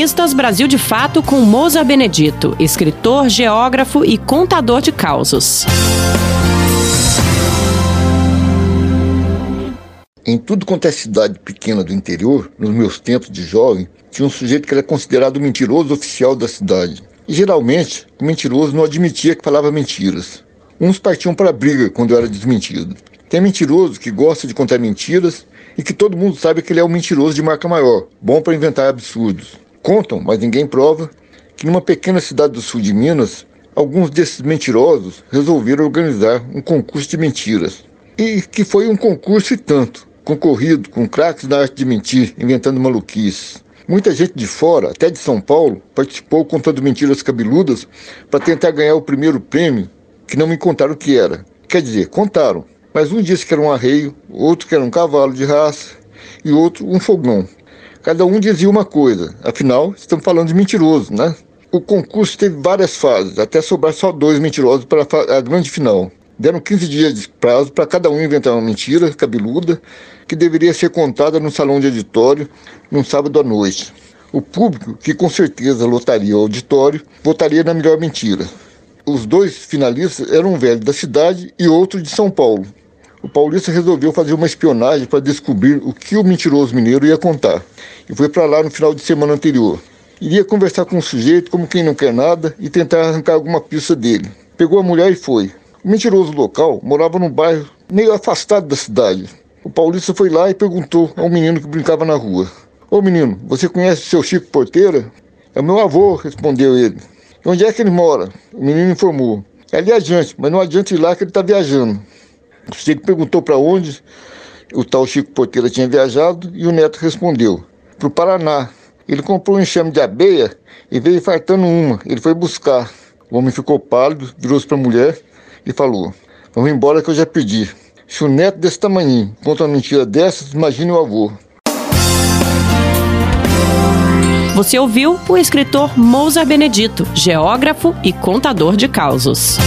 Colunistas Brasil de Fato com Moza Benedito, escritor, geógrafo e contador de causos. Em tudo quanto é cidade pequena do interior, nos meus tempos de jovem, tinha um sujeito que era considerado o mentiroso oficial da cidade. E geralmente, o mentiroso não admitia que falava mentiras. Uns partiam para a briga quando era desmentido. Tem mentiroso que gosta de contar mentiras e que todo mundo sabe que ele é um mentiroso de marca maior, bom para inventar absurdos. Contam, mas ninguém prova, que numa pequena cidade do sul de Minas, alguns desses mentirosos resolveram organizar um concurso de mentiras. E que foi um concurso e tanto, concorrido com craques da arte de mentir, inventando maluquices. Muita gente de fora, até de São Paulo, participou contando mentiras cabeludas para tentar ganhar o primeiro prêmio, que não me contaram o que era. Quer dizer, contaram, mas um disse que era um arreio, outro que era um cavalo de raça e outro um fogão. Cada um dizia uma coisa, afinal, estamos falando de mentiroso, né? O concurso teve várias fases, até sobrar só dois mentirosos para a grande final. Deram 15 dias de prazo para cada um inventar uma mentira cabeluda que deveria ser contada no salão de auditório num sábado à noite. O público, que com certeza lotaria o auditório, votaria na melhor mentira. Os dois finalistas eram um velho da cidade e outro de São Paulo, o paulista resolveu fazer uma espionagem para descobrir o que o mentiroso mineiro ia contar. E foi para lá no final de semana anterior. Iria conversar com o sujeito como quem não quer nada e tentar arrancar alguma pista dele. Pegou a mulher e foi. O mentiroso local morava num bairro meio afastado da cidade. O paulista foi lá e perguntou a um menino que brincava na rua: Ô menino, você conhece o seu Chico Porteira? É meu avô, respondeu ele. Onde é que ele mora? O menino informou. É ali adiante, mas não adianta ir lá que ele está viajando. O sujeito perguntou para onde o tal Chico Porteira tinha viajado e o neto respondeu: para o Paraná. Ele comprou um enxame de abeia e veio fartando uma. Ele foi buscar. O homem ficou pálido, virou-se para a mulher e falou: Vamos embora que eu já pedi. Se o neto desse tamanho conta uma mentira dessas, imagine o avô. Você ouviu o escritor Mousa Benedito, geógrafo e contador de causos.